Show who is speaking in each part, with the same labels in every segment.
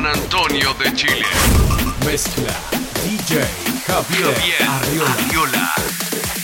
Speaker 1: San Antonio de Chile.
Speaker 2: Mezcla DJ Javier, Arriola.
Speaker 1: Arriola.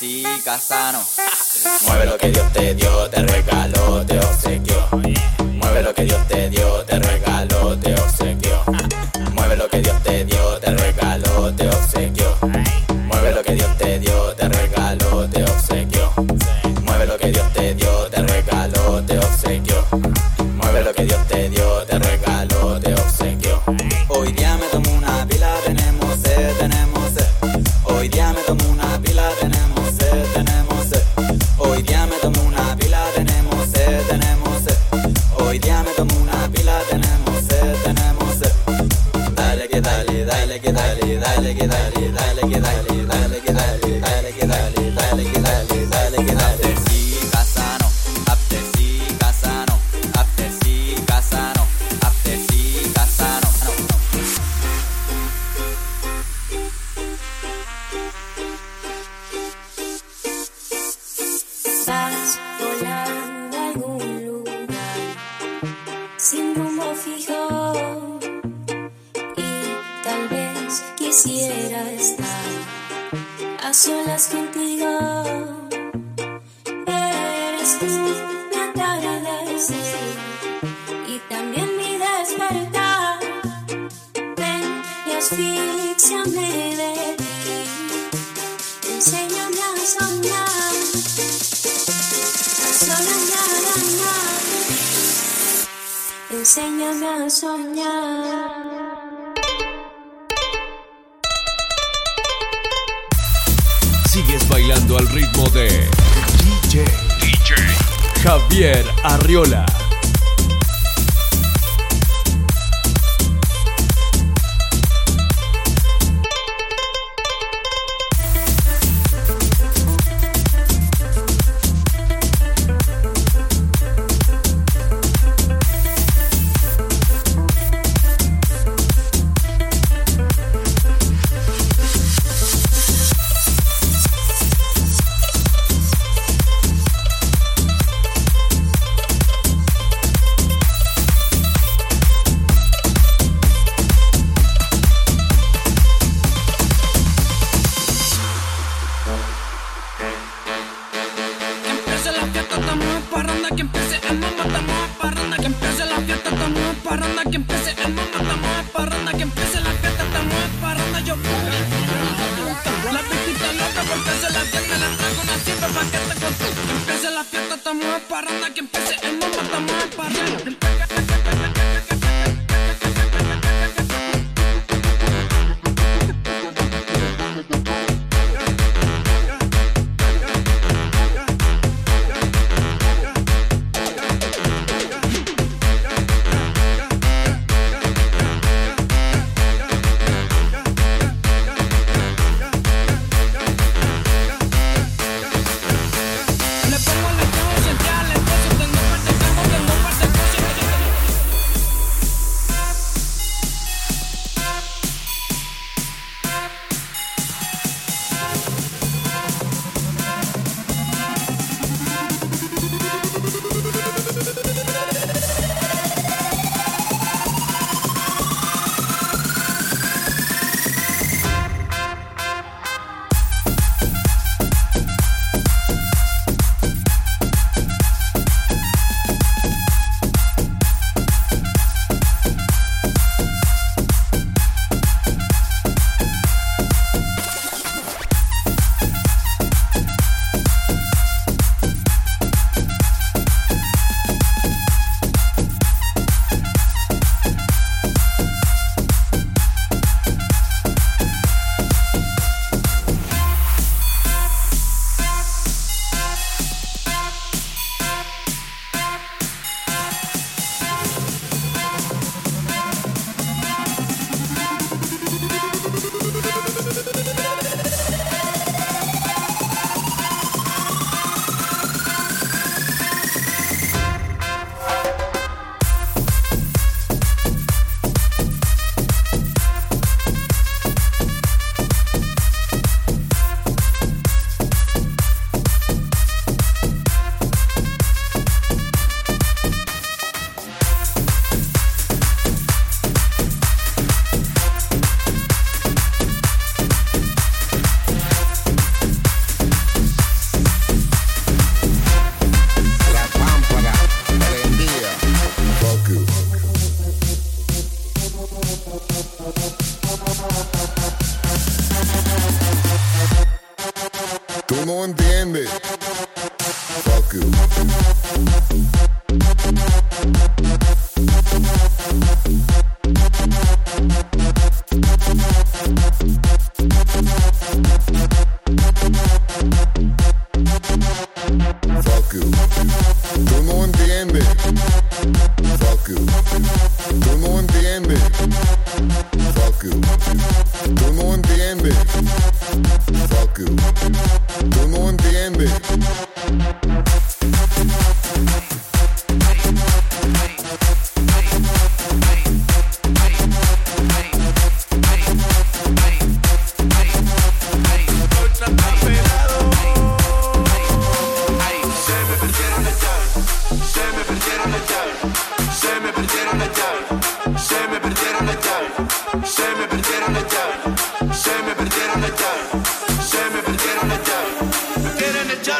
Speaker 3: sí, Casano.
Speaker 4: rumbo fijo y tal vez quisiera estar a solas contigo. Enséñame a soñar.
Speaker 2: Sigues bailando al ritmo de DJ,
Speaker 1: DJ
Speaker 2: Javier Arriola.
Speaker 5: Ando mata más para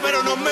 Speaker 5: pero no me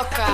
Speaker 6: Рокко.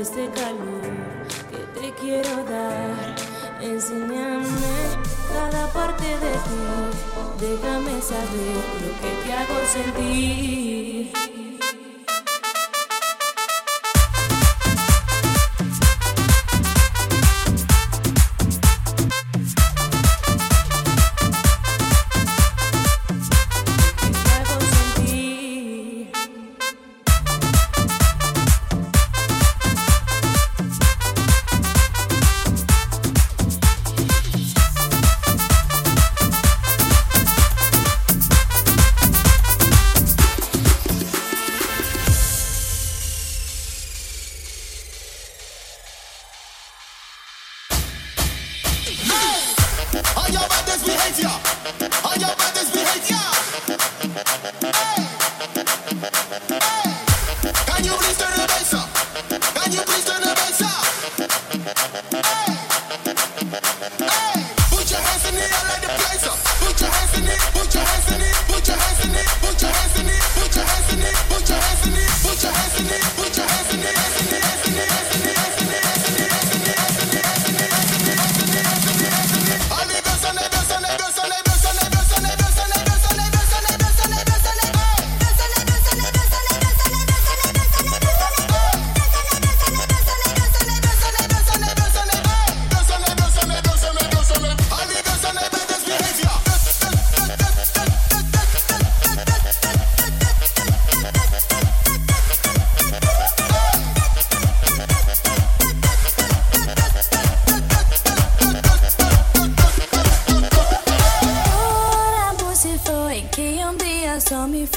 Speaker 6: Este calor que te quiero dar. Enséñame cada parte de ti, déjame saber lo que te hago sentir.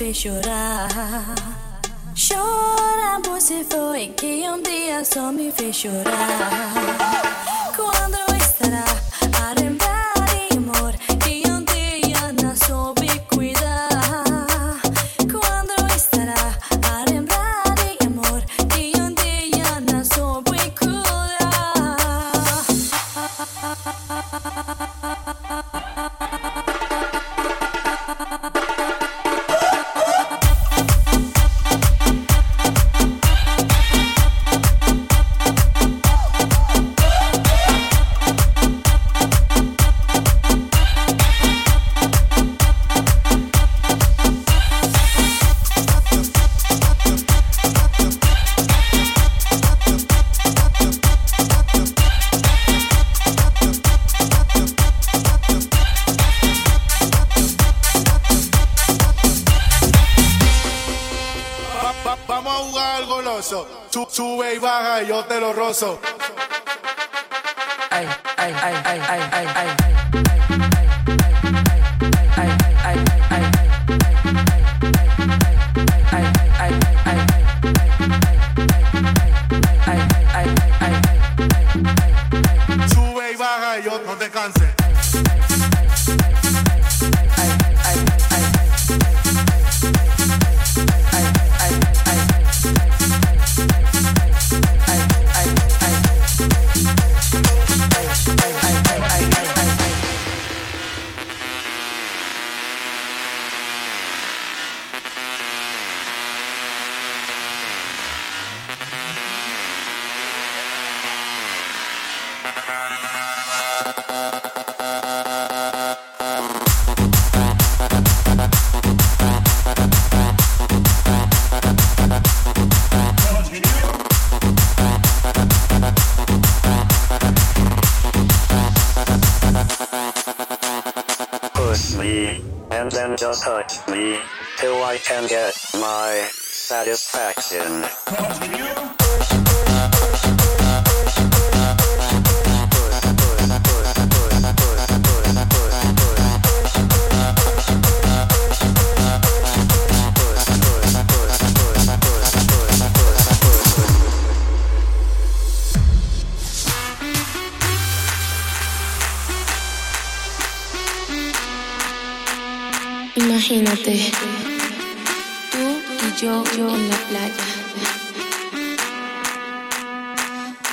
Speaker 6: fez chorar. Chora, você se foi que um dia só me fez chorar. Quando so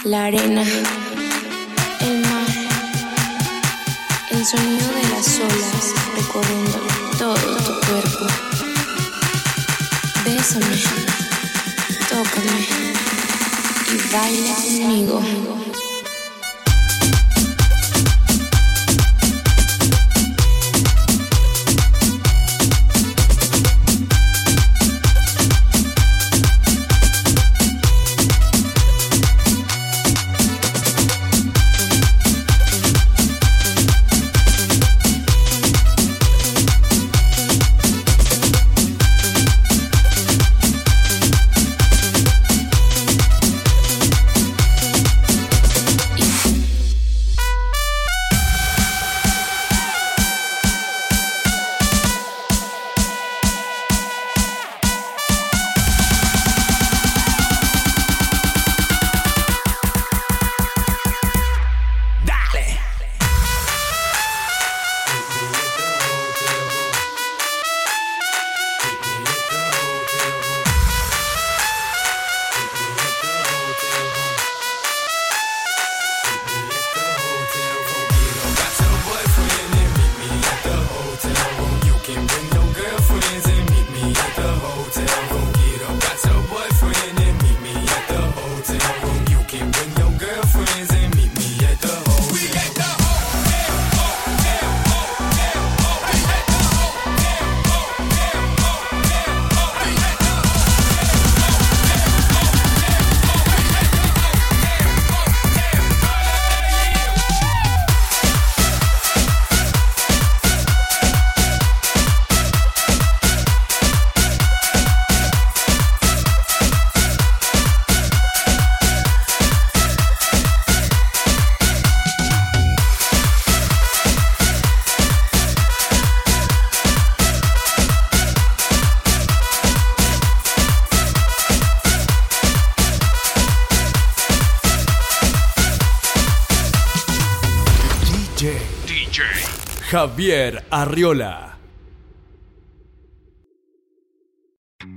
Speaker 6: La arena,
Speaker 2: Javier Arriola.